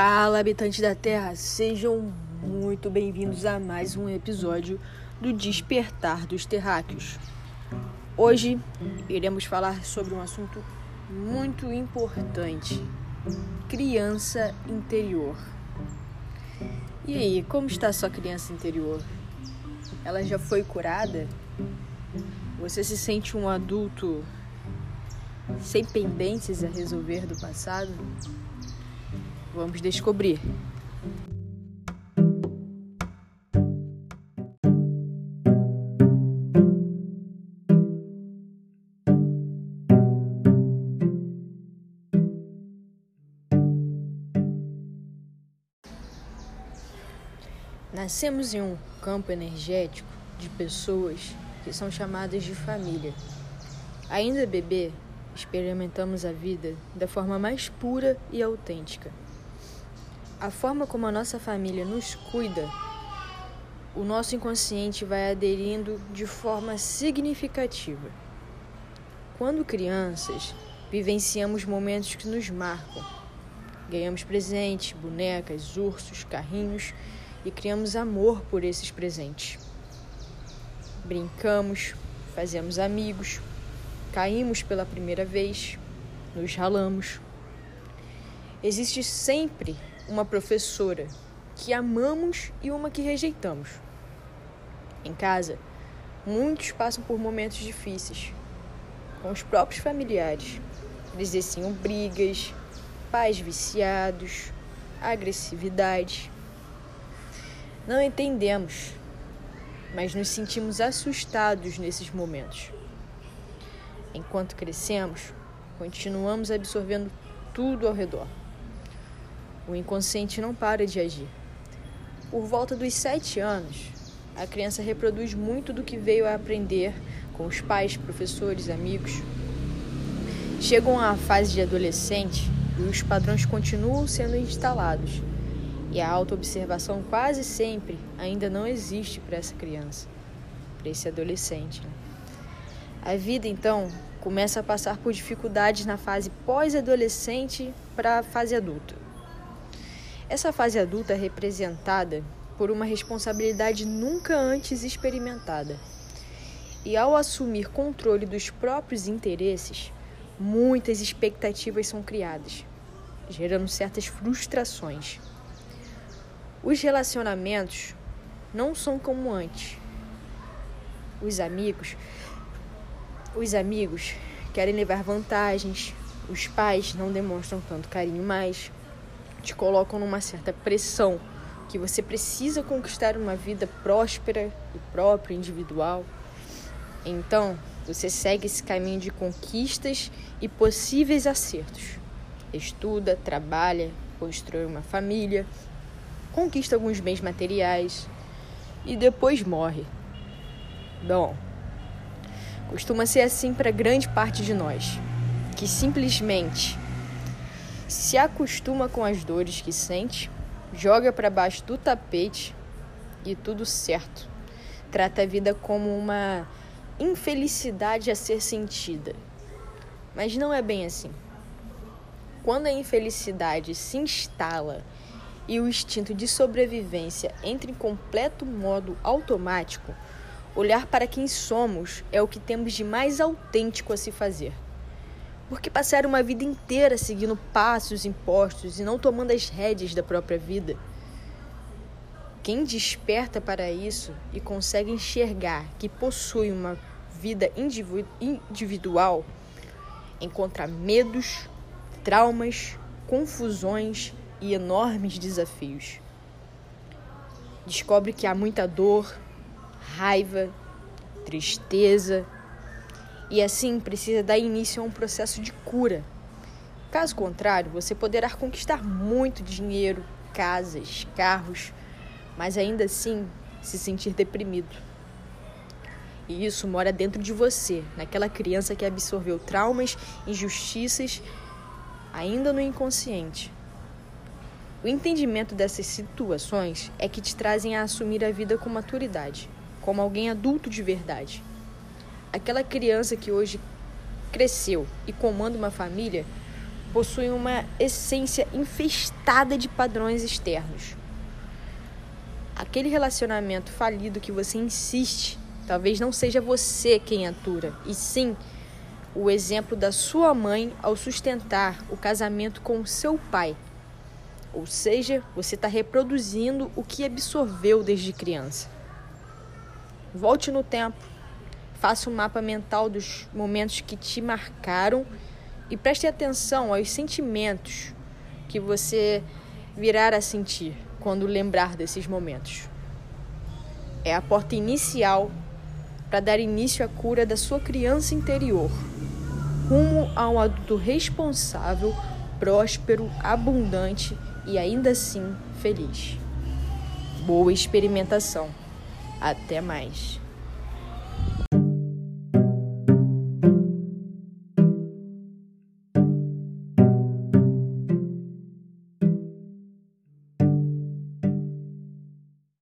Fala, habitantes da Terra, sejam muito bem-vindos a mais um episódio do Despertar dos Terráqueos. Hoje iremos falar sobre um assunto muito importante: criança interior. E aí, como está sua criança interior? Ela já foi curada? Você se sente um adulto sem pendências a resolver do passado? Vamos descobrir. Nascemos em um campo energético de pessoas que são chamadas de família. Ainda bebê, experimentamos a vida da forma mais pura e autêntica. A forma como a nossa família nos cuida, o nosso inconsciente vai aderindo de forma significativa. Quando crianças, vivenciamos momentos que nos marcam. Ganhamos presentes, bonecas, ursos, carrinhos e criamos amor por esses presentes. Brincamos, fazemos amigos, caímos pela primeira vez, nos ralamos. Existe sempre uma professora que amamos e uma que rejeitamos. Em casa, muitos passam por momentos difíceis com os próprios familiares. Eles desciam brigas, pais viciados, agressividade. Não entendemos, mas nos sentimos assustados nesses momentos. Enquanto crescemos, continuamos absorvendo tudo ao redor o inconsciente não para de agir. Por volta dos sete anos, a criança reproduz muito do que veio a aprender com os pais, professores, amigos. Chegam à fase de adolescente e os padrões continuam sendo instalados. E a autoobservação quase sempre ainda não existe para essa criança, para esse adolescente. Né? A vida, então, começa a passar por dificuldades na fase pós-adolescente para a fase adulta. Essa fase adulta é representada por uma responsabilidade nunca antes experimentada. E ao assumir controle dos próprios interesses, muitas expectativas são criadas, gerando certas frustrações. Os relacionamentos não são como antes. Os amigos, os amigos querem levar vantagens, os pais não demonstram tanto carinho mais te colocam numa certa pressão que você precisa conquistar uma vida próspera e própria, individual. Então, você segue esse caminho de conquistas e possíveis acertos. Estuda, trabalha, constrói uma família, conquista alguns bens materiais e depois morre. Bom, costuma ser assim para grande parte de nós, que simplesmente se acostuma com as dores que sente, joga para baixo do tapete e tudo certo. Trata a vida como uma infelicidade a ser sentida. Mas não é bem assim. Quando a infelicidade se instala e o instinto de sobrevivência entra em completo modo automático, olhar para quem somos é o que temos de mais autêntico a se fazer. Porque passar uma vida inteira seguindo passos impostos e não tomando as rédeas da própria vida? Quem desperta para isso e consegue enxergar que possui uma vida individual encontra medos, traumas, confusões e enormes desafios. Descobre que há muita dor, raiva, tristeza, e assim precisa dar início a um processo de cura. Caso contrário, você poderá conquistar muito dinheiro, casas, carros, mas ainda assim se sentir deprimido. E isso mora dentro de você, naquela criança que absorveu traumas, injustiças, ainda no inconsciente. O entendimento dessas situações é que te trazem a assumir a vida com maturidade, como alguém adulto de verdade aquela criança que hoje cresceu e comanda uma família possuem uma essência infestada de padrões externos. Aquele relacionamento falido que você insiste, talvez não seja você quem atura, e sim o exemplo da sua mãe ao sustentar o casamento com seu pai. Ou seja, você está reproduzindo o que absorveu desde criança. Volte no tempo, faça um mapa mental dos momentos que te marcaram e preste atenção aos sentimentos que você virá a sentir quando lembrar desses momentos. É a porta inicial para dar início à cura da sua criança interior, rumo a um adulto responsável, próspero, abundante e ainda assim feliz. Boa experimentação! Até mais!